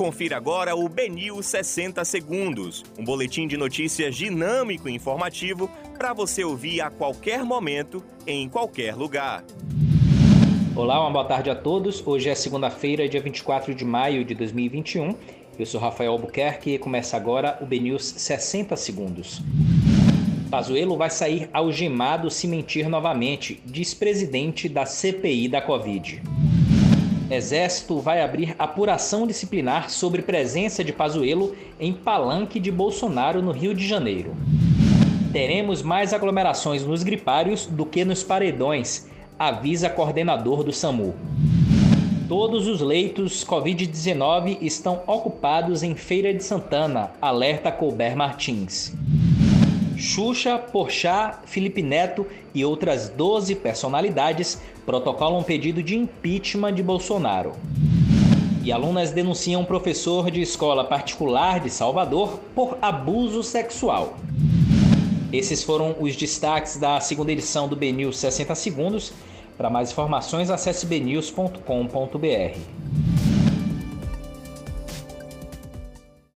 Confira agora o Benil 60 Segundos, um boletim de notícias dinâmico e informativo para você ouvir a qualquer momento, em qualquer lugar. Olá, uma boa tarde a todos. Hoje é segunda-feira, dia 24 de maio de 2021. Eu sou Rafael Albuquerque e começa agora o BNews 60 Segundos. Pazuello vai sair algemado se mentir novamente, diz presidente da CPI da Covid. Exército vai abrir apuração disciplinar sobre presença de Pazuello em palanque de Bolsonaro no Rio de Janeiro. Teremos mais aglomerações nos gripários do que nos paredões, avisa coordenador do SAMU. Todos os leitos Covid-19 estão ocupados em Feira de Santana, alerta Colbert Martins. Xuxa, Porchat, Felipe Neto e outras 12 personalidades protocolam pedido de impeachment de Bolsonaro. E alunas denunciam um professor de escola particular de Salvador por abuso sexual. Esses foram os destaques da segunda edição do BNews 60 Segundos. Para mais informações, acesse bnews.com.br.